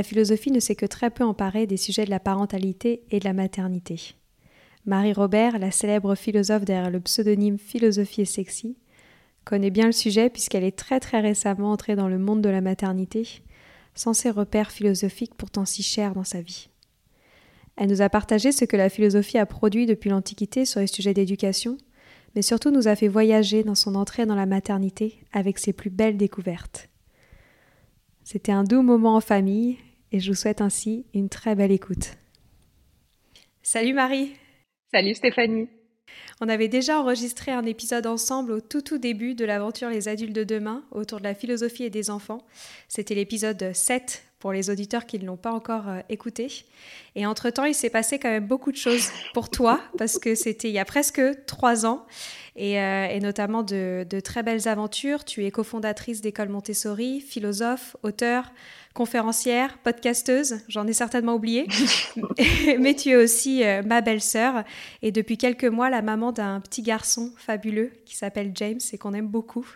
La philosophie ne s'est que très peu emparée des sujets de la parentalité et de la maternité. Marie Robert, la célèbre philosophe derrière le pseudonyme Philosophie et Sexy, connaît bien le sujet puisqu'elle est très très récemment entrée dans le monde de la maternité, sans ses repères philosophiques pourtant si chers dans sa vie. Elle nous a partagé ce que la philosophie a produit depuis l'Antiquité sur les sujets d'éducation, mais surtout nous a fait voyager dans son entrée dans la maternité avec ses plus belles découvertes. C'était un doux moment en famille et je vous souhaite ainsi une très belle écoute. Salut Marie Salut Stéphanie on avait déjà enregistré un épisode ensemble au tout tout début de l'aventure Les adultes de demain autour de la philosophie et des enfants. C'était l'épisode 7 pour les auditeurs qui ne l'ont pas encore euh, écouté. Et entre-temps, il s'est passé quand même beaucoup de choses pour toi, parce que c'était il y a presque trois ans, et, euh, notamment de, de, très belles aventures. Tu es cofondatrice d'école Montessori, philosophe, auteur, conférencière, podcasteuse, j'en ai certainement oublié, mais tu es aussi euh, ma belle-sœur et depuis quelques mois la maman d'un petit garçon fabuleux qui s'appelle James et qu'on aime beaucoup.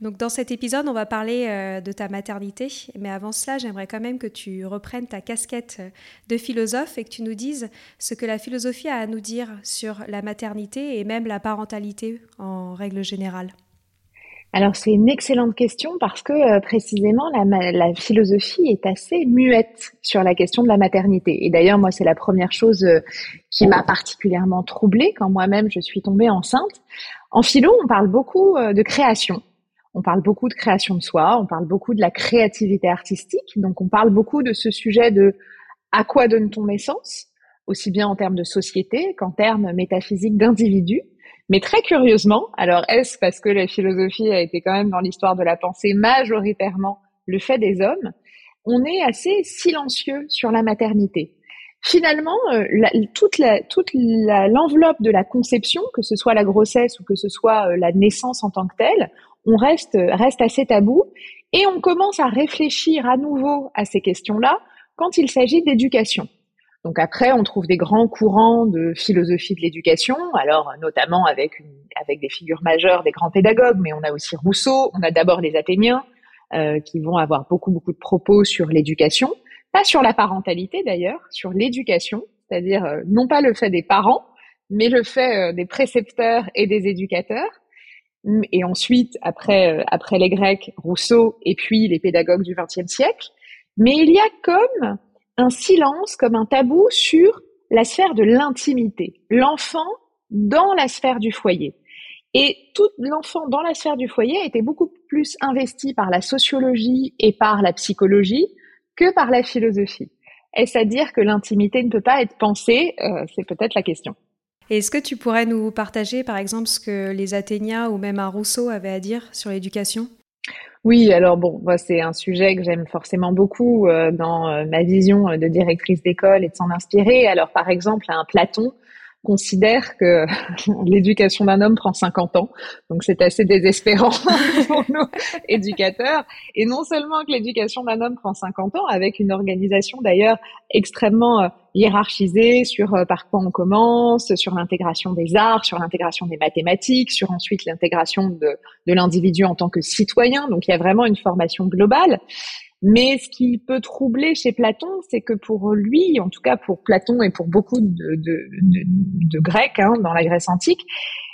Donc dans cet épisode, on va parler euh, de ta maternité, mais avant cela, j'aimerais quand même que tu reprennes ta casquette euh, de philosophe et que tu nous dises ce que la philosophie a à nous dire sur la maternité et même la parentalité en règle générale. Alors c'est une excellente question parce que euh, précisément la, philosophie est assez muette sur la question de la maternité. Et d'ailleurs moi c'est la première chose euh, qui m'a particulièrement troublée quand moi-même je suis tombée enceinte. En philo on parle beaucoup euh, de création. On parle beaucoup de création de soi, on parle beaucoup de la créativité artistique. Donc on parle beaucoup de ce sujet de à quoi donne-t-on naissance, aussi bien en termes de société qu'en termes métaphysiques d'individus. Mais très curieusement, alors est-ce parce que la philosophie a été quand même dans l'histoire de la pensée majoritairement le fait des hommes, on est assez silencieux sur la maternité. Finalement, euh, toute l'enveloppe de la conception, que ce soit la grossesse ou que ce soit euh, la naissance en tant que telle, on reste reste assez tabou et on commence à réfléchir à nouveau à ces questions-là quand il s'agit d'éducation. Donc après, on trouve des grands courants de philosophie de l'éducation, alors notamment avec, une, avec des figures majeures, des grands pédagogues, mais on a aussi Rousseau, on a d'abord les Athéniens, euh, qui vont avoir beaucoup, beaucoup de propos sur l'éducation, pas sur la parentalité d'ailleurs, sur l'éducation, c'est-à-dire euh, non pas le fait des parents, mais le fait euh, des précepteurs et des éducateurs. Et ensuite, après, après les Grecs, Rousseau, et puis les pédagogues du XXe siècle. Mais il y a comme un silence comme un tabou sur la sphère de l'intimité, l'enfant dans la sphère du foyer. Et tout l'enfant dans la sphère du foyer été beaucoup plus investi par la sociologie et par la psychologie que par la philosophie. Est-ce à dire que l'intimité ne peut pas être pensée? Euh, C'est peut-être la question. Est-ce que tu pourrais nous partager, par exemple, ce que les Athéniens ou même un Rousseau avaient à dire sur l'éducation? Oui, alors bon, c'est un sujet que j'aime forcément beaucoup euh, dans euh, ma vision de directrice d'école et de s'en inspirer. Alors par exemple, un Platon considère que l'éducation d'un homme prend 50 ans. Donc c'est assez désespérant pour nous éducateurs. Et non seulement que l'éducation d'un homme prend 50 ans, avec une organisation d'ailleurs extrêmement euh, hiérarchisée sur euh, par quoi on commence, sur l'intégration des arts, sur l'intégration des mathématiques, sur ensuite l'intégration de, de l'individu en tant que citoyen. Donc il y a vraiment une formation globale. Mais ce qui peut troubler chez Platon, c'est que pour lui, en tout cas pour Platon et pour beaucoup de, de, de, de Grecs hein, dans la Grèce antique,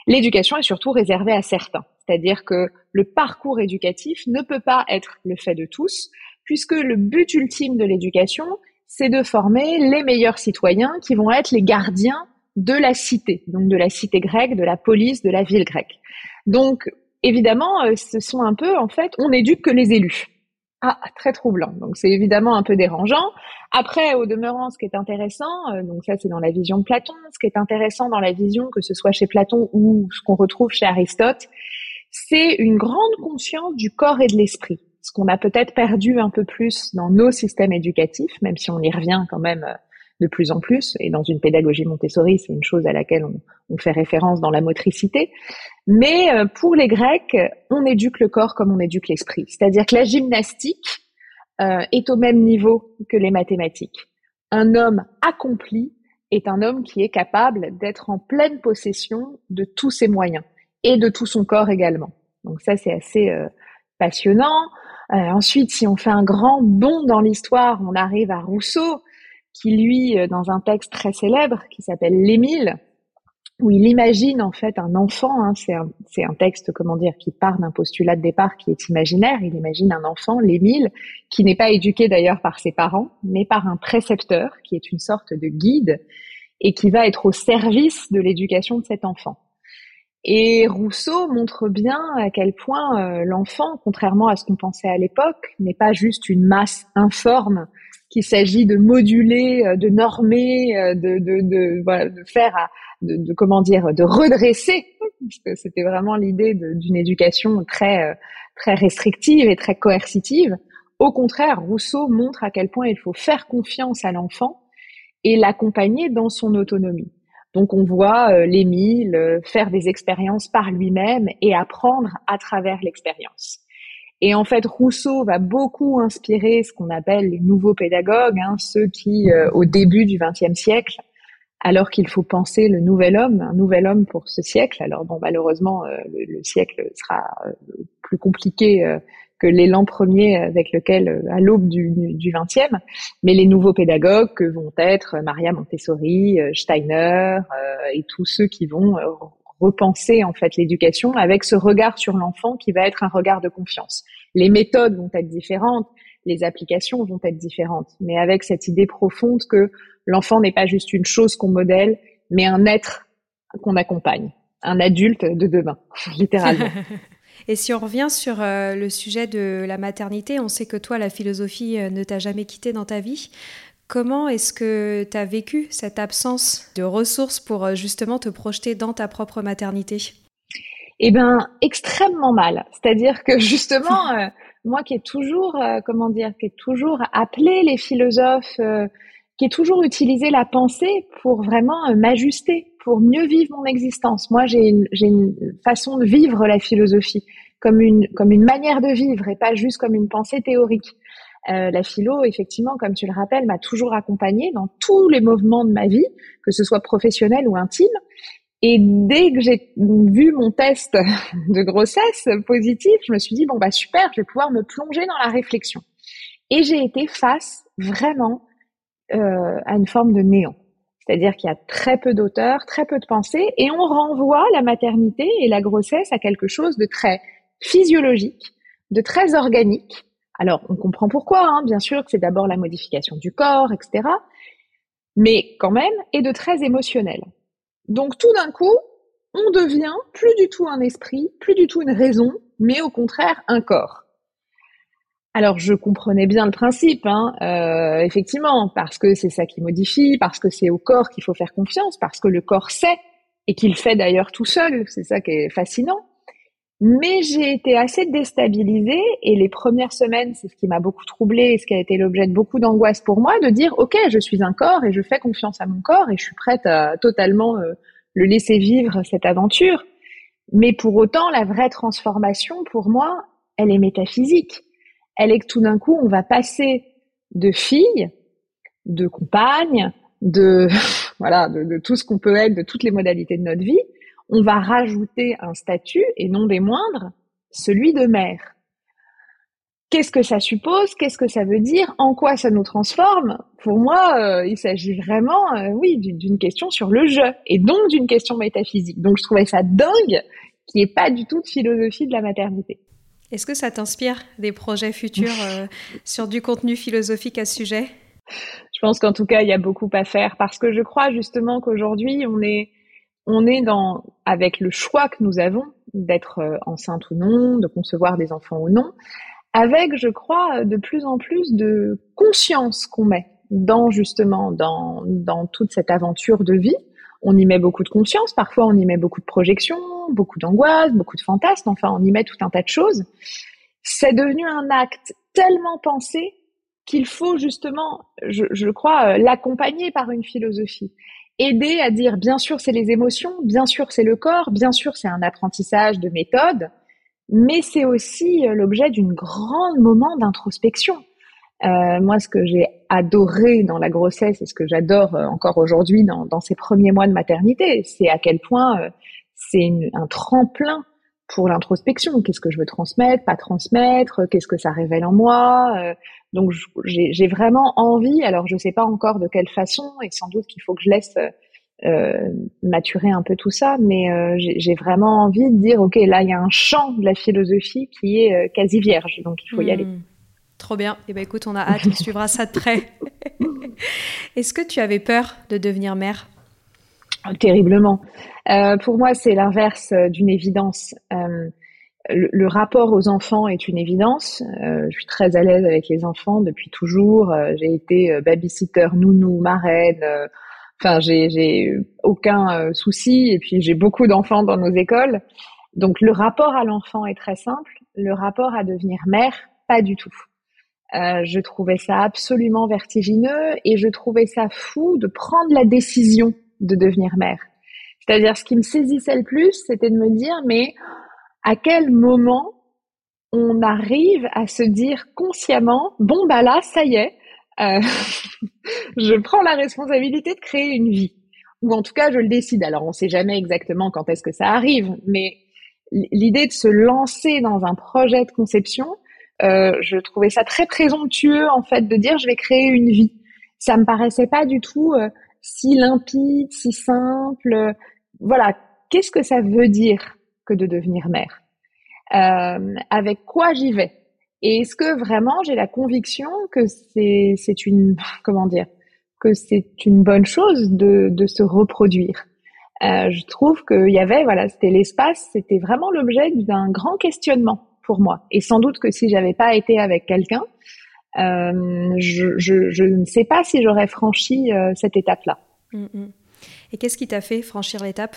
l'éducation est surtout réservée à certains. C'est-à-dire que le parcours éducatif ne peut pas être le fait de tous, puisque le but ultime de l'éducation, c'est de former les meilleurs citoyens qui vont être les gardiens de la cité, donc de la cité grecque, de la police, de la ville grecque. Donc, évidemment, euh, ce sont un peu, en fait, on n'éduque que les élus. Ah, très troublant. Donc c'est évidemment un peu dérangeant. Après, au demeurant, ce qui est intéressant, euh, donc ça c'est dans la vision de Platon, ce qui est intéressant dans la vision, que ce soit chez Platon ou ce qu'on retrouve chez Aristote, c'est une grande conscience du corps et de l'esprit. Ce qu'on a peut-être perdu un peu plus dans nos systèmes éducatifs, même si on y revient quand même euh, de plus en plus. Et dans une pédagogie Montessori, c'est une chose à laquelle on, fait référence dans la motricité. Mais euh, pour les Grecs, on éduque le corps comme on éduque l'esprit. C'est-à-dire que la gymnastique euh, est au même niveau que les mathématiques. Un homme accompli est un homme qui est capable d'être en pleine possession de tous ses moyens et de tout son corps également. Donc ça, c'est assez euh, passionnant. ensuite, si on fait un grand bond dans l'histoire, on arrive à Rousseau, qui lui, dans un texte très célèbre qui s'appelle L'Émile, où il imagine en fait un enfant. Hein, c'est un, un, texte, comment dire, qui part d'un postulat de départ qui est imaginaire. Il imagine un enfant, l'Émile, qui n'est pas éduqué d'ailleurs par ses parents, mais par un précepteur qui est une sorte de guide et qui va être au service de l'éducation de cet enfant. Et Rousseau montre bien à quel point euh, l'enfant, contrairement à ce qu'on pensait à l'époque, n'est pas juste une masse informe qu'il s'agit de moduler, euh, de normer, euh, de, de, de, voilà, de faire à, de, comment dire, de redresser, c'était vraiment l'idée d'une éducation très euh, très restrictive et très coercitive. Au contraire, Rousseau montre à quel point il faut faire confiance à l'enfant et l'accompagner dans son autonomie. Donc on voit euh, l'Émile faire des expériences par lui-même et apprendre à travers l'expérience. Et en fait, Rousseau va beaucoup inspirer ce qu'on appelle les nouveaux pédagogues, hein, ceux qui, au début du XXe siècle, alors qu'il faut penser le nouvel homme, un nouvel homme pour ce siècle. Alors bon, malheureusement, euh, le, siècle sera euh, plus compliqué euh, que l'élan premier avec lequel, à l'aube du, du 20e, mais les nouveaux pédagogues que vont être Maria Montessori, Steiner et tous ceux qui vont repenser en fait l'éducation avec ce regard sur l'enfant qui va être un regard de confiance. Les méthodes vont être différentes, les applications vont être différentes, mais avec cette idée profonde que l'enfant n'est pas juste une chose qu'on modèle, mais un être qu'on accompagne, un adulte de demain, littéralement. Et si on revient sur euh, le sujet de la maternité, on sait que toi, la philosophie euh, ne t'a jamais quitté dans ta vie. Comment est-ce que tu as vécu cette absence de ressources pour euh, justement te projeter dans ta propre maternité? Eh bien, extrêmement mal. C'est-à-dire que justement, moi qui ai toujours, comment dire, qui ai toujours appelé les philosophes qui est toujours utiliser la pensée pour vraiment euh, m'ajuster, pour mieux vivre mon existence. Moi, j'ai une, j'ai une façon de vivre la philosophie comme une, comme une manière de vivre et pas juste comme une pensée théorique. Euh, la philo, effectivement, comme tu le rappelles, m'a toujours accompagnée dans tous les mouvements de ma vie, que ce soit professionnel ou intime. Et dès que j'ai vu mon test de grossesse positif, je me suis dit, bon, bah super, je vais pouvoir me plonger dans la réflexion. Et j'ai été face vraiment euh, à une forme de néant. C'est-à-dire qu'il y a très peu d'auteurs, très peu de pensées, et on renvoie la maternité et la grossesse à quelque chose de très physiologique, de très organique. Alors, on comprend pourquoi, hein, bien sûr, que c'est d'abord la modification du corps, etc., mais quand même, et de très émotionnel. Donc, tout d'un coup, on devient plus du tout un esprit, plus du tout une raison, mais au contraire un corps. Alors je comprenais bien le principe, hein, euh, effectivement, parce que c'est ça qui modifie, parce que c'est au corps qu'il faut faire confiance, parce que le corps sait et qu'il fait d'ailleurs tout seul, c'est ça qui est fascinant. Mais j'ai été assez déstabilisée et les premières semaines, c'est ce qui m'a beaucoup troublée et ce qui a été l'objet de beaucoup d'angoisse pour moi, de dire, OK, je suis un corps et je fais confiance à mon corps et je suis prête à totalement euh, le laisser vivre cette aventure. Mais pour autant, la vraie transformation, pour moi, elle est métaphysique. Elle est que tout d'un coup, on va passer de fille, de compagne, de voilà, de, de tout ce qu'on peut être, de toutes les modalités de notre vie, on va rajouter un statut, et non des moindres, celui de mère. Qu'est-ce que ça suppose? Qu'est-ce que ça veut dire? En quoi ça nous transforme? Pour moi, euh, il s'agit vraiment, euh, oui, d'une question sur le jeu, et donc d'une question métaphysique. Donc je trouvais ça dingue n'y ait pas du tout de philosophie de la maternité. Est-ce que ça t'inspire des projets futurs euh, sur du contenu philosophique à ce sujet? Je pense qu'en tout cas, il y a beaucoup à faire parce que je crois justement qu'aujourd'hui, on est on est dans, avec le choix que nous avons d'être euh, enceinte ou non, de concevoir des enfants ou non, avec, je crois, de plus en plus de conscience qu'on met dans justement dans, dans toute cette aventure de vie. On y met beaucoup de conscience, parfois on y met beaucoup de projections, beaucoup d'angoisse, beaucoup de fantasmes, enfin on y met tout un tas de choses. C'est devenu un acte tellement pensé qu'il faut justement, je, je crois, euh, l'accompagner par une philosophie aider à dire, bien sûr, c'est les émotions, bien sûr, c'est le corps, bien sûr, c'est un apprentissage de méthode, mais c'est aussi euh, l'objet d'une grande moment d'introspection. Euh, moi, ce que j'ai adoré dans la grossesse et ce que j'adore euh, encore aujourd'hui dans, dans, ces premiers mois de maternité, c'est à quel point euh, c'est un tremplin pour l'introspection. Qu'est-ce que je veux transmettre, pas transmettre Qu'est-ce que ça révèle en moi donc j'ai vraiment envie, alors je ne sais pas encore de quelle façon, et sans doute qu'il faut que je laisse euh, maturer un peu tout ça, mais euh, j'ai vraiment envie de dire, ok, là il y a un champ de la philosophie qui est euh, quasi vierge, donc il faut y aller. Hmm. Trop bien. Eh ben écoute, on a hâte, on suivra ça de près. Est-ce que tu avais peur de devenir mère? Terriblement. pour moi, c'est l'inverse d'une évidence le, rapport aux enfants est une évidence. Euh, je suis très à l'aise avec les enfants depuis toujours. Euh, j'ai été euh, babysitter, nounou, marraine. Enfin, j'ai aucun souci. Et puis, j'ai beaucoup d'enfants dans nos écoles. Donc, le rapport à l'enfant est très simple. Le rapport à devenir mère, pas du tout. je trouvais ça absolument vertigineux et je trouvais ça fou de prendre la décision de devenir mère. C'est-à-dire, ce qui me saisissait le plus, c'était de me dire, mais à quel moment on arrive à se dire consciemment, bon bah là, ça y est, euh, je prends la responsabilité de créer une vie. Ou en tout cas, je le décide. Alors, on ne sait jamais exactement quand est-ce que ça arrive, mais l'idée de se lancer dans un projet de conception, euh, je trouvais ça très présomptueux en fait de dire je vais créer une vie. Ça me paraissait pas du tout euh, si limpide, si simple. Voilà, qu'est-ce que ça veut dire? Que de devenir mère. Euh, avec quoi j'y vais? Et est-ce que vraiment j'ai la conviction que c'est c'est une comment dire que c'est une bonne chose de de se reproduire? Euh, Je trouve qu'il y avait voilà c'était l'espace, c'était vraiment l'objet d'un grand questionnement pour moi. Et sans doute que si j'avais pas été avec quelqu'un, euh, je, je, ne sais pas si j'aurais franchi cette étape-là. Mm, mm. Et qu'est-ce qui t'a fait franchir l'étape?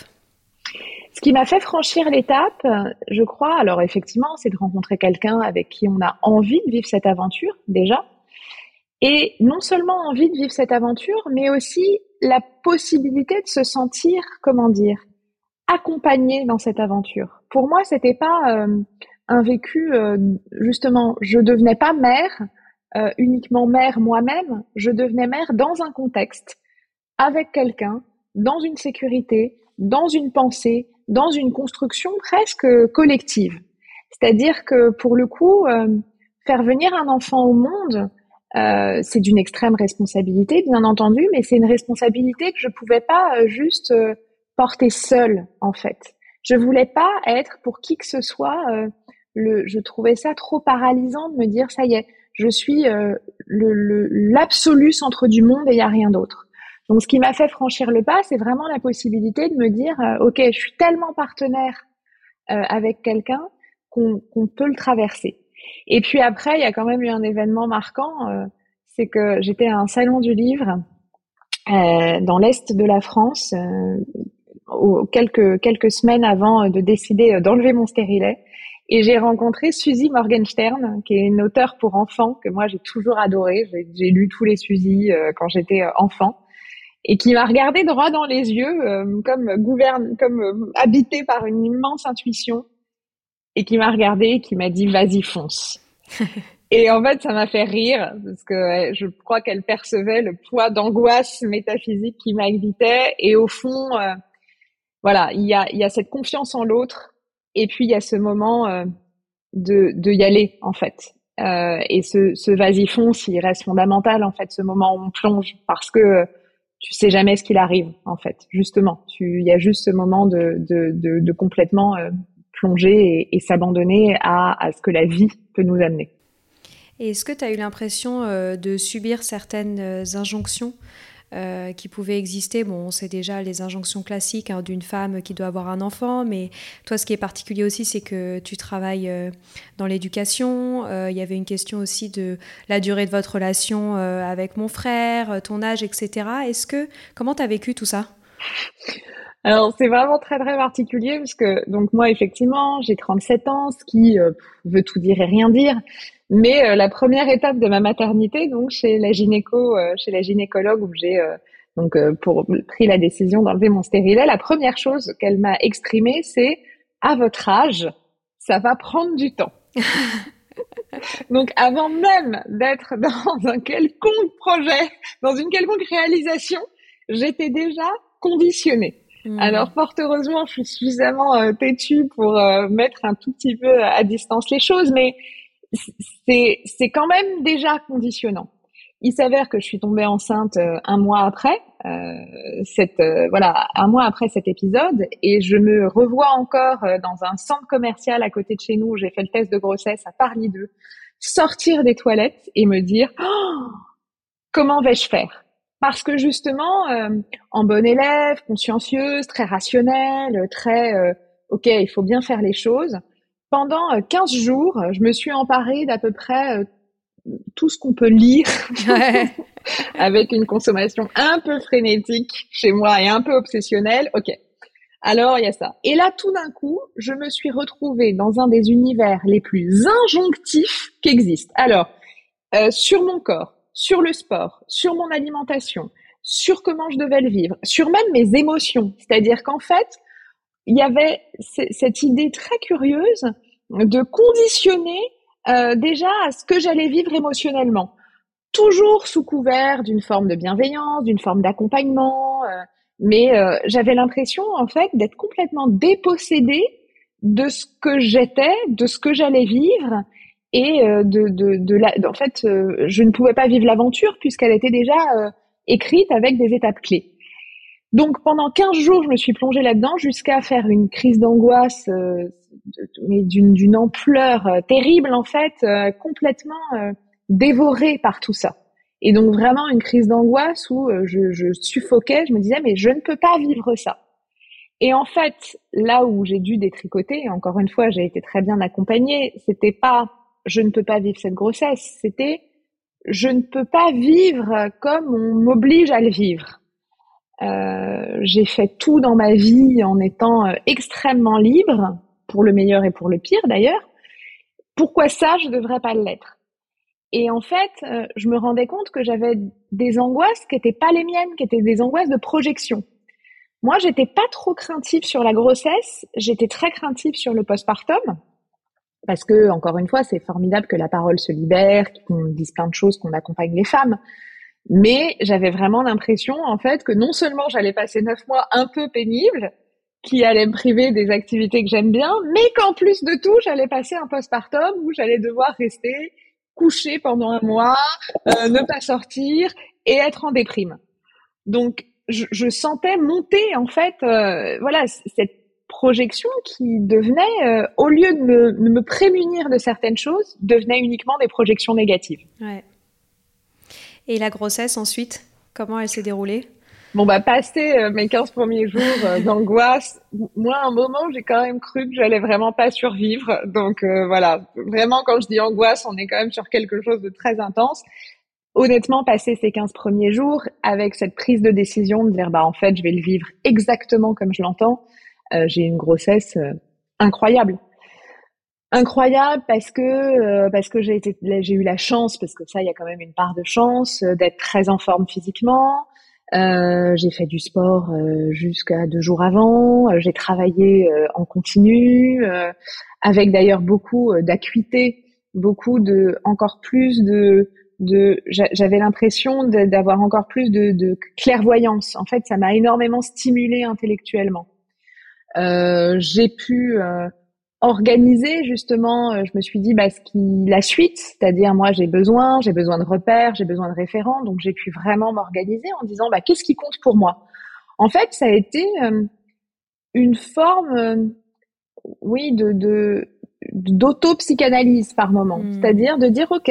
Ce qui m'a fait franchir l'étape, je crois, alors effectivement, c'est de rencontrer quelqu'un avec qui on a envie de vivre cette aventure déjà. Et non seulement envie de vivre cette aventure, mais aussi la possibilité de se sentir, comment dire, accompagné dans cette aventure. Pour moi, c'était pas euh, un vécu euh, justement, je devenais pas mère, euh, uniquement mère moi-même, je devenais mère dans un contexte, avec quelqu'un, dans une sécurité, dans une pensée, dans une construction presque collective. C'est-à-dire que pour le coup, euh, faire venir un enfant au monde, euh, c'est d'une extrême responsabilité, bien entendu, mais c'est une responsabilité que je pouvais pas euh, juste euh, porter seule, en fait. Je voulais pas être pour qui que ce soit. le, je trouvais ça trop paralysant de me dire ça y est, je suis l'absolu le, centre du monde et il y a rien d'autre. Donc, ce qui m'a fait franchir le pas, c'est vraiment la possibilité de me dire, euh, OK, je suis tellement partenaire euh, avec quelqu'un qu'on peut le traverser. Et puis après, il y a quand même eu un événement marquant, euh, c'est que j'étais à un salon du livre dans l'est de la France, quelques quelques semaines avant de décider d'enlever mon stérilet. Et j'ai rencontré Suzy Morgenstern, qui est une auteure pour enfants que moi j'ai toujours adoré. J'ai lu tous les Suzy euh, quand j'étais euh, enfant et qui m'a regardé droit dans les yeux, euh, comme gouverne, comme habité par une immense intuition, et qui m'a regardé, qui m'a dit vas-y fonce. et en fait, ça m'a fait rire parce que je crois qu'elle percevait le poids d'angoisse métaphysique qui m'habitait, et au fond, voilà, il y a, il y a cette confiance en l'autre et puis il y a ce moment euh, de, de y aller en fait. Euh, et ce, ce vas-y fonce, il reste fondamental en fait, ce moment où on plonge parce que tu sais jamais ce qu'il arrive en fait. Justement, il y a juste ce moment de, complètement euh, plonger et, s'abandonner à, à ce que la vie peut nous amener. Et est-ce que tu as eu l'impression euh, de subir certaines euh, injonctions euh, qui pouvaient exister. Bon, on sait déjà les injonctions classiques hein, d'une femme qui doit avoir un enfant, mais toi, ce qui est particulier aussi, c'est que tu travailles euh, dans l'éducation. Euh, il y avait une question aussi de la durée de votre relation avec mon frère, ton âge, etc. Est-ce que comment tu as vécu tout ça? Alors c'est vraiment très très particulier parce que donc moi effectivement j'ai 37 ans, ce qui veut tout dire et rien dire. Mais euh, la première étape de ma maternité, donc chez la gynéco, euh, chez la gynécologue où j'ai euh, donc pour pris la décision d'enlever mon stérilet, la première chose qu'elle m'a exprimée, c'est à votre âge, ça va prendre du temps. donc avant même d'être dans un quelconque projet, dans une quelconque réalisation, j'étais déjà conditionnée. Mmh. Alors fort heureusement, je suis suffisamment euh, têtue pour mettre un tout petit peu à distance les choses, mais c'est quand même déjà conditionnant. Il s'avère que je suis tombée enceinte euh, un mois après euh, cette euh, voilà un mois après cet épisode et je me revois encore euh, dans un centre commercial à côté de chez nous j'ai fait le test de grossesse à Paris 2 sortir des toilettes et me dire oh, comment vais-je faire? Parce que justement en bonne élève consciencieuse très rationnelle très ok il faut bien faire les choses pendant 15 euh, jours, je me suis emparée d'à peu près euh, tout ce qu'on peut lire avec une consommation un peu frénétique chez moi et un peu obsessionnelle. Ok. Alors, il y a ça. Et là, tout d'un coup, je me suis retrouvée dans un des univers les plus injonctifs qui existent. Alors, euh, sur mon corps, sur le sport, sur mon alimentation, sur comment je devais le vivre, sur même mes émotions. C'est-à-dire qu'en fait, il y avait cette idée très curieuse de conditionner euh, déjà à ce que j'allais vivre émotionnellement, toujours sous couvert d'une forme de bienveillance, d'une forme d'accompagnement, euh, mais euh, j'avais l'impression en fait d'être complètement dépossédée de ce que j'étais, de ce que j'allais vivre et de, de, de la, en fait, je ne pouvais pas vivre l'aventure puisqu'elle était déjà écrite avec des étapes clés. Donc pendant 15 jours, je me suis plongée là-dedans jusqu'à faire une crise d'angoisse, euh, mais d'une ampleur euh, terrible en fait, euh, complètement dévorée par tout ça. Et donc vraiment une crise d'angoisse où je, je, suffoquais, je me disais mais je ne peux pas vivre ça. Et en fait, là où j'ai dû détricoter, encore une fois, j'ai été très bien accompagnée, c'était pas je ne peux pas vivre cette grossesse, c'était je ne peux pas vivre comme on m'oblige à le vivre. Euh, j'ai fait tout dans ma vie en étant euh, extrêmement libre, pour le meilleur et pour le pire d'ailleurs. Pourquoi ça, je devrais pas l'être? Et en fait, euh, je me rendais compte que j'avais des angoisses qui étaient pas les miennes, qui étaient des angoisses de projection. Moi, j'étais pas trop craintive sur la grossesse, j'étais très craintive sur le postpartum. Parce que, encore une fois, c'est formidable que la parole se libère, qu'on dise plein de choses, qu'on accompagne les femmes. Mais j'avais vraiment l'impression, en fait, que non seulement j'allais passer neuf mois un peu pénibles, qui allaient me priver des activités que j'aime bien, mais qu'en plus de tout, j'allais passer un postpartum où j'allais devoir rester couché pendant un mois, euh, ne pas sortir et être en déprime. Donc, je, je sentais monter, en fait, euh, voilà, cette projection qui devenait, euh, au lieu de me, de me prémunir de certaines choses, devenait uniquement des projections négatives. Ouais. Et la grossesse ensuite, comment elle s'est déroulée? Bon, bah, passé euh, mes 15 premiers jours euh, d'angoisse, moi, à un moment, j'ai quand même cru que j'allais vraiment pas survivre. Donc, euh, voilà. Vraiment, quand je dis angoisse, on est quand même sur quelque chose de très intense. Honnêtement, passer ces 15 premiers jours avec cette prise de décision de dire, bah, en fait, je vais le vivre exactement comme je l'entends, j'ai une grossesse incroyable. Incroyable parce que euh, parce que j'ai été j'ai eu la chance parce que ça il y a quand même une part de chance euh, d'être très en forme physiquement. Euh, j'ai fait du sport euh, jusqu'à deux jours avant. J'ai travaillé en continu avec d'ailleurs beaucoup d'acuité beaucoup de encore plus de de j'avais l'impression d'avoir encore plus de, de clairvoyance. En fait ça m'a énormément stimulé intellectuellement. J'ai pu organiser justement, euh, je me suis dit bah, ce qui la suite, c'est-à-dire moi j'ai besoin, j'ai besoin de repères, j'ai besoin de référents, donc j'ai pu vraiment m'organiser en disant bah, qu'est-ce qui compte pour moi? En fait, ça a été euh, une forme, euh, oui, de, de d'auto-psychanalyse par moment, hmm. c'est-à-dire de dire ok,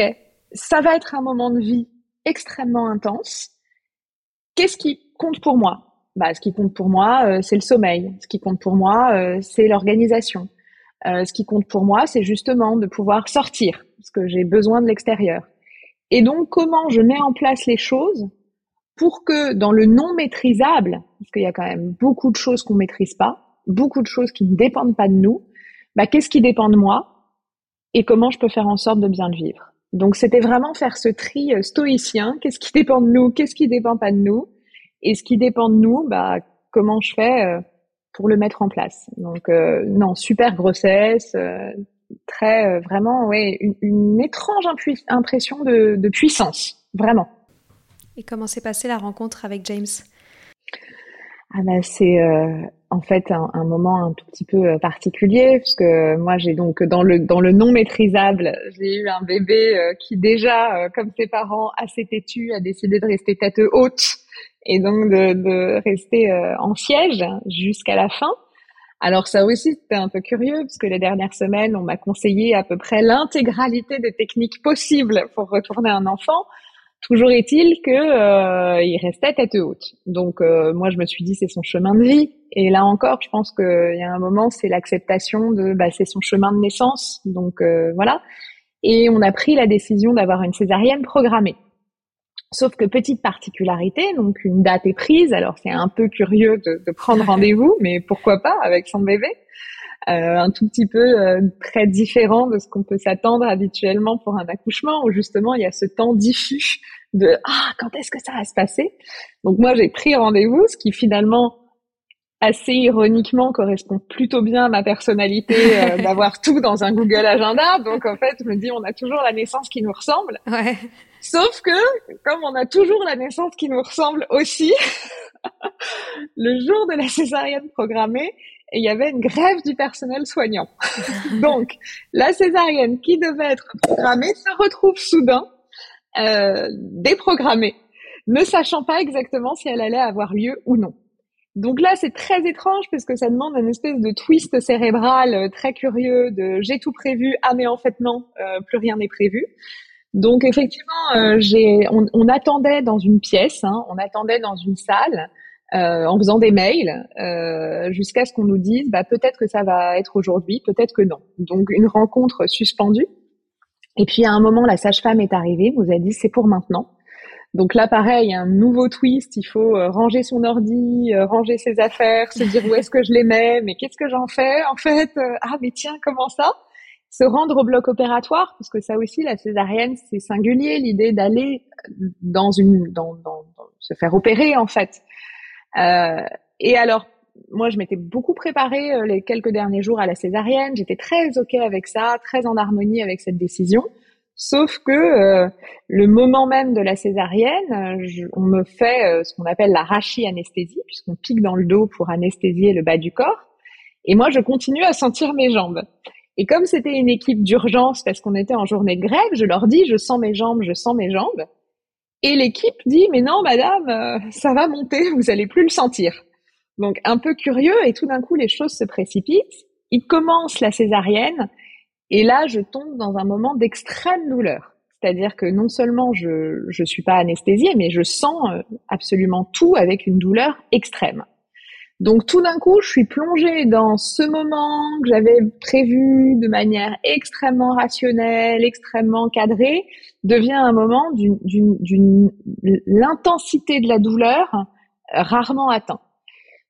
ça va être un moment de vie extrêmement intense. Qu'est-ce qui compte pour moi? Bah, ce qui compte pour moi, c'est le sommeil. Ce qui compte pour moi, c'est l'organisation. Euh, ce qui compte pour moi, c'est justement de pouvoir sortir, parce que j'ai besoin de l'extérieur. Et donc, comment je mets en place les choses pour que dans le non maîtrisable, parce qu'il y a quand même beaucoup de choses qu'on maîtrise pas, beaucoup de choses qui ne dépendent pas de nous, bah, qu'est-ce qui dépend de moi et comment je peux faire en sorte de bien le vivre? Donc, c'était vraiment faire ce tri euh, stoïcien. Qu'est-ce qui dépend de nous? Qu'est-ce qui dépend pas de nous? Et ce qui dépend de nous, bah, comment je fais euh, pour le mettre en place. Donc euh, non, super grossesse, euh, très euh, vraiment ouais une, étrange impression de, puissance, vraiment. Et comment s'est passée la rencontre avec James? Ah bah, c'est en fait un, moment un tout petit peu particulier parce que moi j'ai donc dans le dans le non maîtrisable j'ai eu un bébé qui déjà comme ses parents assez têtu a décidé de rester tête haute et donc de, de rester euh, en siège jusqu'à la fin. Alors ça aussi c'était un peu curieux parce que les dernières semaines on m'a conseillé à peu près l'intégralité des techniques possibles pour retourner un enfant. Toujours est-il que euh, il restait tête haute. Donc euh, moi je me suis dit c'est son chemin de vie et là encore je pense qu'il y a un moment c'est l'acceptation de bah, c'est son chemin de naissance donc voilà et on a pris la décision d'avoir une césarienne programmée. Sauf que petite particularité, donc une date est prise. Alors c'est un peu curieux de, de prendre rendez-vous, mais pourquoi pas avec son bébé? Euh, Un tout petit peu euh, très différent de ce qu'on peut s'attendre habituellement pour un accouchement, où justement il y a ce temps diffus de ah quand est-ce que ça va se passer? Donc moi j'ai pris rendez-vous, ce qui finalement assez ironiquement correspond plutôt bien à ma personnalité euh, d'avoir tout dans un Google Agenda. Donc en fait, je me dis on a toujours la naissance qui nous ressemble. Ouais. Sauf que comme on a toujours la naissance qui nous ressemble aussi, le jour de la césarienne programmée, il y avait une grève du personnel soignant. Donc la césarienne qui devait être programmée se retrouve soudain euh, déprogrammée, ne sachant pas exactement si elle allait avoir lieu ou non. Donc là, c'est très étrange parce que ça demande une espèce de twist cérébral euh, très curieux de j'ai tout prévu, ah mais en fait non, euh, plus rien n'est prévu. Donc effectivement, euh, on, attendait dans une pièce, hein, on attendait dans une salle en faisant des mails jusqu'à ce qu'on nous dise bah, peut-être que ça va être aujourd'hui, peut-être que non. Donc une rencontre suspendue. Et puis à un moment, la sage-femme est arrivée, vous a dit c'est pour maintenant. Donc là, pareil, un nouveau twist. Il faut euh, ranger son ordi, euh, ranger ses affaires, se dire où est-ce que je les mets, mais qu'est-ce que j'en fais en fait euh, Ah, mais tiens, comment ça? Se rendre au bloc opératoire, parce que ça aussi, la césarienne, c'est singulier, l'idée d'aller dans une, dans, dans, se faire opérer en fait. Euh, et alors, moi, je m'étais beaucoup préparée les quelques derniers jours à la césarienne. J'étais très ok avec ça, très en harmonie avec cette décision. Sauf que euh, le moment même de la césarienne, on me fait euh, ce qu'on appelle la rachi-anesthésie, puisqu'on pique dans le dos pour anesthésier le bas du corps. Et moi, je continue à sentir mes jambes. Et comme c'était une équipe d'urgence, parce qu'on était en journée de grève, je leur dis, je sens mes jambes, je sens mes jambes. Et l'équipe dit, mais non, madame, euh, ça va monter, vous allez plus le sentir. Donc, un peu curieux, et tout d'un coup, les choses se précipitent. Il commence la césarienne, et là, je tombe dans un moment d'extrême douleur. C'est-à-dire que non seulement je je suis pas anesthésiée, mais je sens euh, absolument tout avec une douleur extrême. Donc tout d'un coup, je suis plongée dans ce moment que j'avais prévu de manière extrêmement rationnelle, extrêmement cadrée, devient un moment d'une l'intensité de la douleur rarement atteint.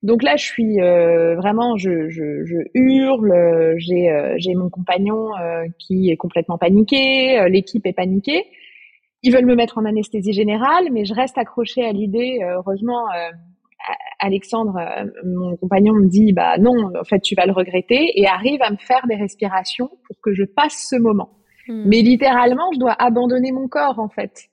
Donc là, je suis euh, vraiment, je, je, je hurle. J'ai euh, j'ai mon compagnon euh, qui est complètement paniqué. L'équipe est paniquée. Ils veulent me mettre en anesthésie générale, mais je reste accrochée à l'idée. heureusement, Alexandre, mon compagnon, me dit bah non, en fait, tu vas le regretter, et arrive à me faire des respirations pour que je passe ce moment. Hmm. Mais littéralement, je dois abandonner mon corps en fait.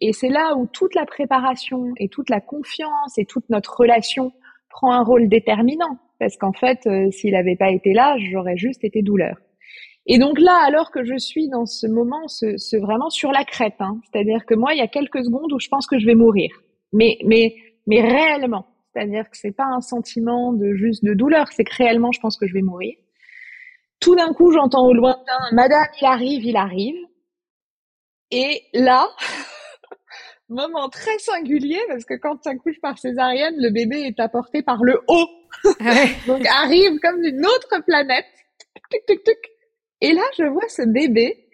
Et c'est là où toute la préparation et toute la confiance et toute notre relation prend un rôle déterminant parce qu'en fait, euh, s'il n'avait pas été là, j'aurais juste été douleur. Et donc là, alors que je suis dans ce moment, ce, vraiment sur la crête, hein, c'est-à-dire que moi, il y a quelques secondes où je pense que je vais mourir, mais mais mais réellement, c'est-à-dire que c'est pas un sentiment de juste de douleur, c'est que réellement, je pense que je vais mourir. Tout d'un coup, j'entends au lointain, Madame, il arrive, il arrive. Et là, moment très singulier parce que quand tu accouches par césarienne, le bébé est apporté par le haut. Ah Donc arrive comme d'une autre planète. Et là, je vois ce bébé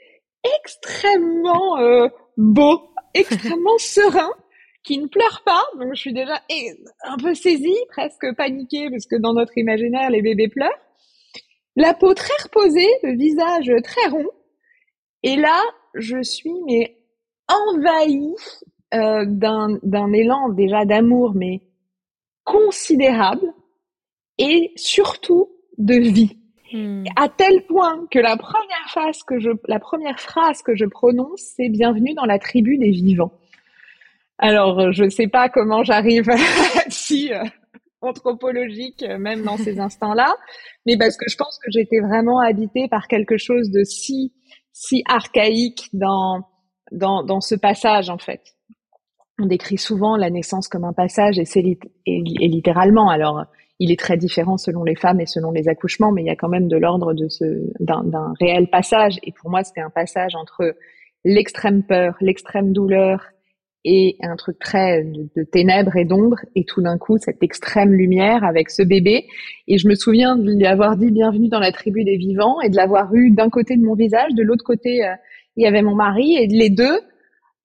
extrêmement euh, beau, extrêmement serein, qui ne pleure pas. Donc je suis déjà un peu saisie, presque paniquée parce que dans notre imaginaire, les bébés pleurent. La peau très reposée, le visage très rond. Et là, je suis mais envahie euh, d'un élan déjà d'amour, mais considérable, et surtout de vie. Hmm. À tel point que la première phrase que je, la première phrase que je prononce, c'est bienvenue dans la tribu des vivants. Alors, je ne sais pas comment j'arrive si euh, anthropologique, euh, même dans ces instants-là, mais parce que je pense que j'étais vraiment habitée par quelque chose de si, si archaïque dans, dans, dans ce passage, en fait on décrit souvent la naissance comme un passage et c'est littéralement. Alors, il est très différent selon les femmes et selon les accouchements, mais il y a quand même de l'ordre de ce d'un réel passage. Et pour moi, c'était un passage entre l'extrême peur, l'extrême douleur et un truc très de, ténèbres et d'ombre, et tout d'un coup cette extrême lumière avec ce bébé. Et je me souviens de lui avoir dit bienvenue dans la tribu des vivants et de l'avoir eu d'un côté de mon visage, de l'autre côté euh, il y avait mon mari, et les deux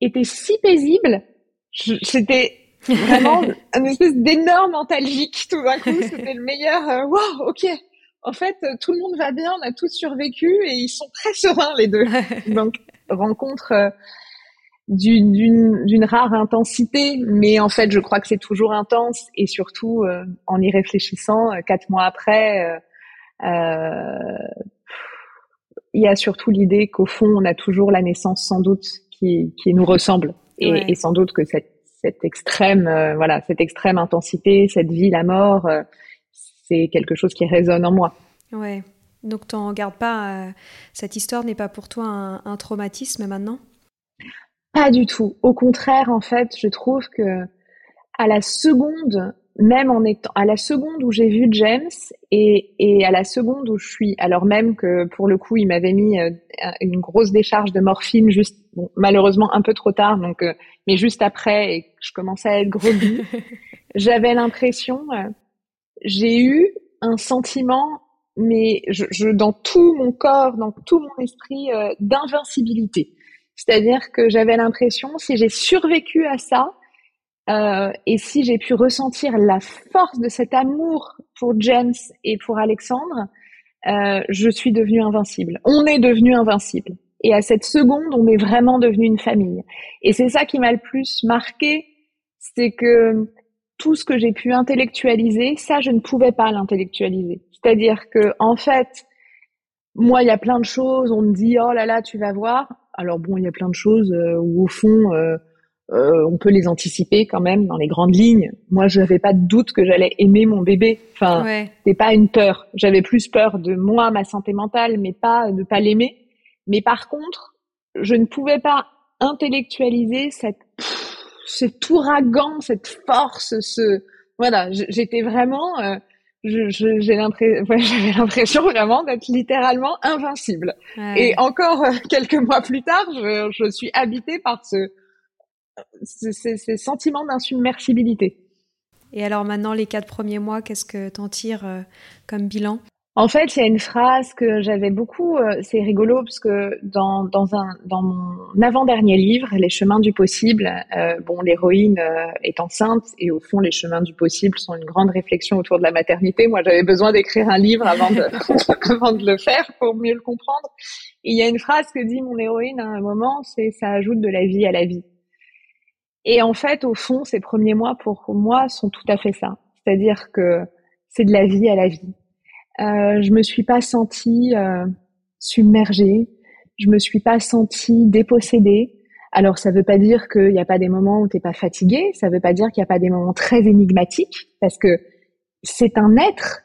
étaient si paisibles c'était vraiment un espèce d'énorme antalgique tout d'un coup. C'était le meilleur. Euh, wow, ok. En fait, tout le monde va bien, on a tous survécu et ils sont très sereins les deux. Donc rencontre euh, d'une rare intensité, mais en fait, je crois que c'est toujours intense et surtout euh, en y réfléchissant, quatre mois après, il y a surtout l'idée qu'au fond, on a toujours la naissance sans doute qui, qui nous ressemble. Et, et, sans doute que cette, cette extrême, euh, voilà, cette extrême intensité, cette vie, la mort, euh, c'est quelque chose qui résonne en moi. Ouais. Donc, t'en gardes pas. Euh, cette histoire n'est pas pour toi un, un, traumatisme maintenant? Pas du tout. Au contraire, en fait, je trouve que à la seconde même en étant à la seconde où j'ai vu James et, et à la seconde où je suis, alors même que pour le coup il m'avait mis euh, une grosse décharge de morphine juste bon, malheureusement un peu trop tard donc euh, mais juste après et je commençais à être groggy, j'avais l'impression euh, j'ai eu un sentiment mais je, je, dans tout mon corps, dans tout mon esprit d'invincibilité. C'est-à-dire que j'avais l'impression si j'ai survécu à ça, euh, et si j'ai pu ressentir la force de cet amour pour James et pour Alexandre, euh, je suis devenue invincible. On est devenu invincible. Et à cette seconde, on est vraiment devenu une famille. Et c'est ça qui m'a le plus marqué, c'est que tout ce que j'ai pu intellectualiser, ça, je ne pouvais pas l'intellectualiser. C'est-à-dire que, en fait, moi, il y a plein de choses, on me dit, oh là là, tu vas voir. Alors bon, il y a plein de choses euh, où, au fond, euh, euh, on peut les anticiper quand même dans les grandes lignes. Moi, je n'avais pas de doute que j'allais aimer mon bébé. Enfin, ouais. c'était pas une peur. J'avais plus peur de moi, ma santé mentale, mais pas de pas l'aimer. Mais par contre, je ne pouvais pas intellectualiser cette cet ouragan, cette force, ce voilà. J'étais vraiment, euh, j'ai l'impression, j'avais l'impression vraiment d'être littéralement invincible. Et encore euh, quelques mois plus tard, je, je suis habitée par ce ces, sentiments d'insubmersibilité. Et alors maintenant, les quatre premiers mois, qu'est-ce que t'en tires euh, comme bilan? En fait, il y a une phrase que j'avais beaucoup. Euh, c'est rigolo parce que dans dans un dans mon avant-dernier livre, Les chemins du possible, euh, bon, l'héroïne euh, est enceinte et au fond, les chemins du possible sont une grande réflexion autour de la maternité. Moi, j'avais besoin d'écrire un livre avant de avant de le faire pour mieux le comprendre. Et il y a une phrase que dit mon héroïne à un moment, c'est ça ajoute de la vie à la vie. Et en fait, au fond, ces premiers mois pour moi sont tout à fait ça. C'est-à-dire que c'est de la vie à la vie euh, je me suis pas sentie euh, submergée, je me suis pas sentie dépossédée. Alors ça veut pas dire qu'il n'y a pas des moments où t'es pas fatigué, ça veut pas dire qu'il n'y a pas des moments très énigmatiques, parce que c'est un être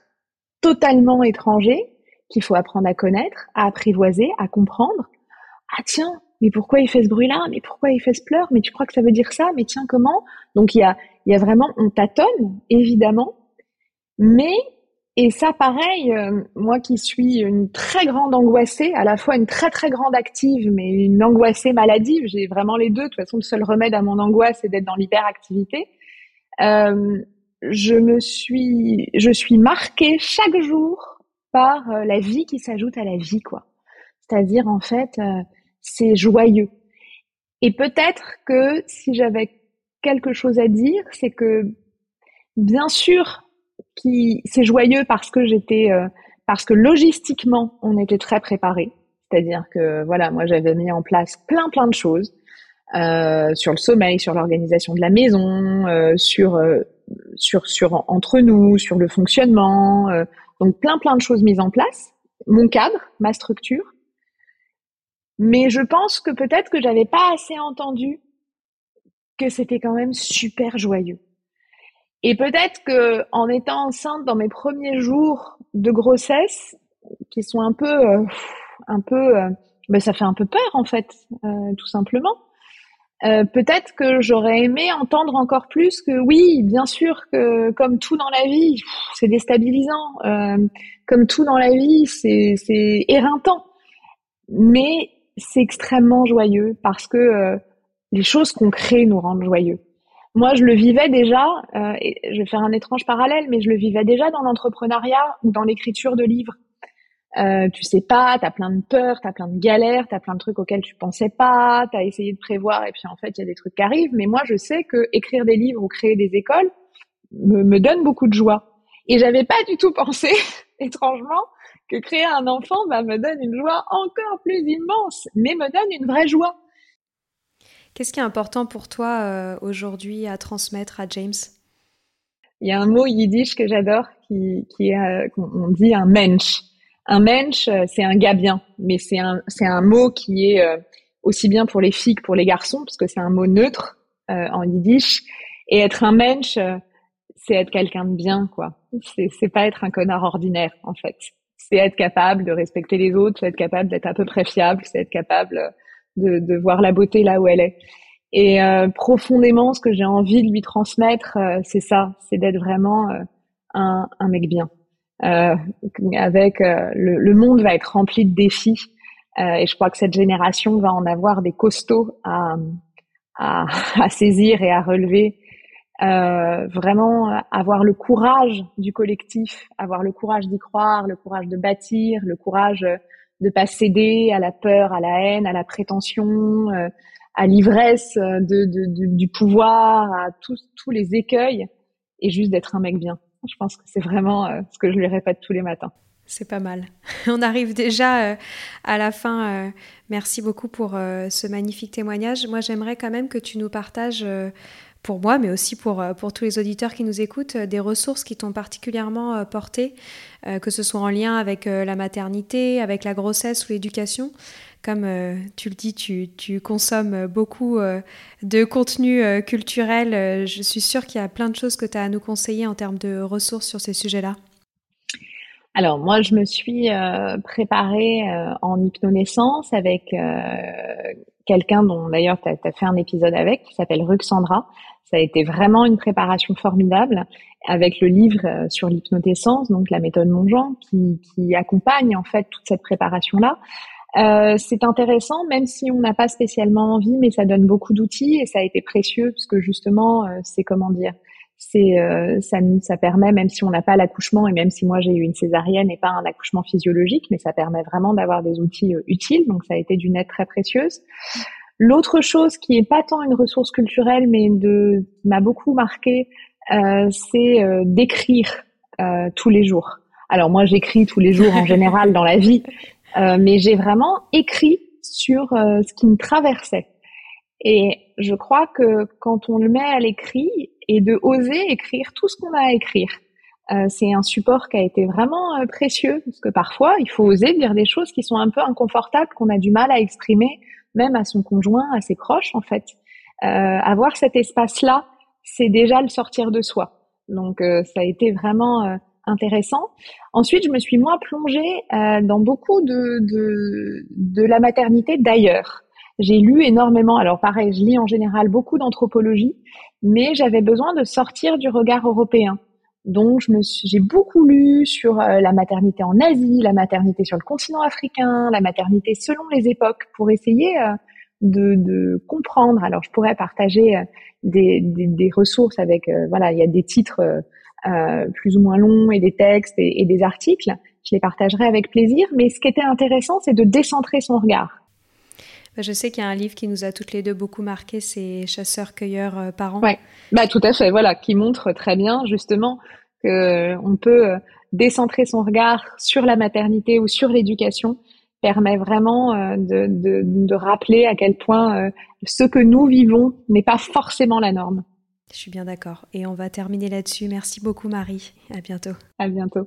totalement étranger qu'il faut apprendre à connaître, à apprivoiser, à comprendre. Ah tiens, mais pourquoi il fait ce bruit-là? Mais pourquoi il fait ce pleur? Mais tu crois que ça veut dire ça? Mais tiens, comment? Donc il y a, il y a vraiment, on tâtonne, évidemment, mais et ça, pareil, euh, moi qui suis une très grande angoissée, à la fois une très très grande active, mais une angoissée maladive, j'ai vraiment les deux. De toute façon, le seul remède à mon angoisse, c'est d'être dans l'hyperactivité. Euh, je me suis, je suis marquée chaque jour par euh, la vie qui s'ajoute à la vie, quoi. C'est-à-dire, en fait, euh, c'est joyeux. Et peut-être que si j'avais quelque chose à dire, c'est que, bien sûr, qui c'est joyeux parce que j'étais euh, parce que logistiquement on était très préparé c'est-à-dire que voilà moi j'avais mis en place plein plein de choses euh, sur le sommeil sur l'organisation de la maison euh, sur sur sur entre nous sur le fonctionnement donc plein plein de choses mises en place. Mon cadre ma structure. Mais je pense que peut-être que j'avais pas assez entendu que c'était quand même super joyeux et peut-être que en étant enceinte dans mes premiers jours de grossesse, qui sont un peu, euh, un peu, euh, ben ça fait un peu peur en fait, euh, tout simplement. Peut-être que j'aurais aimé entendre encore plus que oui, bien sûr que comme tout dans la vie, c'est déstabilisant. comme tout dans la vie, c'est c'est éreintant, mais c'est extrêmement joyeux parce que les choses qu'on crée nous rendent joyeux. Moi, je le vivais déjà, euh, et je vais faire un étrange parallèle, mais je le vivais déjà dans l'entrepreneuriat ou dans l'écriture de livres. Euh, tu sais pas, tu as plein de peurs, tu as plein de galères, tu as plein de trucs auxquels tu pensais pas, tu as essayé de prévoir et puis en fait, il y a des trucs qui arrivent. Mais moi, je sais que écrire des livres ou créer des écoles me, me donne beaucoup de joie. Et j'avais pas du tout pensé, étrangement, que créer un enfant bah, me donne une joie encore plus immense, mais me donne une vraie joie. Qu'est-ce qui est important pour toi euh, aujourd'hui à transmettre à James? Il y a un mot yiddish que j'adore qui, qui est, euh, on dit un mensch. Un mensch, euh, c'est un gars bien, mais c'est un, c'est un mot qui est aussi bien pour les filles que pour les garçons, parce que c'est un mot neutre en yiddish. Et être un mensch, c'est être quelqu'un de bien, quoi. C'est, c'est pas être un connard ordinaire, en fait. C'est être capable de respecter les autres, c'est être capable d'être à peu près fiable, c'est être capable de, de, voir la beauté là où elle est. Et euh, profondément, ce que j'ai envie de lui transmettre, euh, c'est ça, c'est d'être vraiment euh, un, un, mec bien. avec le, le, monde va être rempli de défis, et je crois que cette génération va en avoir des costauds à, à, à saisir et à relever. vraiment avoir le courage du collectif, avoir le courage d'y croire, le courage de bâtir, le courage de pas céder à la peur, à la haine, à la prétention, euh, à l'ivresse de, du pouvoir, à tous, tous les écueils, et juste d'être un mec bien. Je pense que c'est vraiment euh, ce que je lui répète tous les matins. C'est pas mal. On arrive déjà euh, à la fin. merci beaucoup pour ce magnifique témoignage. Moi, j'aimerais quand même que tu nous partages pour moi, mais aussi pour, euh, pour tous les auditeurs qui nous écoutent, euh, des ressources qui t'ont particulièrement euh, porté, que ce soit en lien avec la maternité, avec la grossesse ou l'éducation. Comme tu le dis, tu, consommes beaucoup de contenu culturel. Je suis sûre qu'il y a plein de choses que tu as à nous conseiller en termes de ressources sur ces sujets-là. Alors moi, je me suis préparée en hypnonaissance avec quelqu'un dont d'ailleurs tu as, fait un épisode avec, qui s'appelle Ruxandra, ça a été vraiment une préparation formidable avec le livre euh, sur l'hypnotessence, donc la méthode Mongeant, qui, qui accompagne en fait toute cette préparation-là. Euh, c'est intéressant, même si on n'a pas spécialement envie, mais ça donne beaucoup d'outils et ça a été précieux parce que justement, euh, c'est comment dire, c'est euh, ça, ça permet, même si on n'a pas l'accouchement et même si moi j'ai eu une césarienne et pas un accouchement physiologique, mais ça permet vraiment d'avoir des outils euh, utiles. Donc ça a été d'une aide très précieuse. L'autre chose qui est pas tant une ressource culturelle, mais de m'a beaucoup marqué, euh, c'est euh, d'écrire tous les jours. Alors moi j'écris tous les jours en général dans la vie, mais j'ai vraiment écrit sur ce qui me traversait. Et je crois que quand on le met à l'écrit et de oser écrire tout ce qu'on a à écrire, euh, c'est un support qui a été vraiment euh, précieux parce que parfois il faut oser dire des choses qui sont un peu inconfortables, qu'on a du mal à exprimer, même à son conjoint, à ses proches en fait. Euh, avoir cet espace-là, c'est déjà le sortir de soi. Donc euh, ça a été vraiment euh, intéressant. Ensuite, je me suis moins plongée dans beaucoup de, de, de la maternité d'ailleurs. J'ai lu énormément. Alors pareil, je lis en général beaucoup d'anthropologie, mais j'avais besoin de sortir du regard européen. Donc, je me j'ai beaucoup lu sur euh, la maternité en Asie, la maternité sur le continent africain, la maternité selon les époques, pour essayer euh, de, comprendre. Alors, je pourrais partager euh, des, ressources avec, voilà, il y a des titres plus ou moins longs et des textes et, et des articles. Je les partagerai avec plaisir. Mais ce qui était intéressant, c'est de décentrer son regard. Bah, je sais qu'il y a un livre qui nous a toutes les deux beaucoup marqué, c'est Chasseurs-cueilleurs euh, parents. Ouais, bah tout à fait, voilà, qui montre très bien justement que euh, on peut euh, décentrer son regard sur la maternité ou sur l'éducation permet vraiment de, de, de, rappeler à quel point ce que nous vivons n'est pas forcément la norme. Je suis bien d'accord. Et on va terminer là-dessus. Merci beaucoup Marie. À bientôt. À bientôt.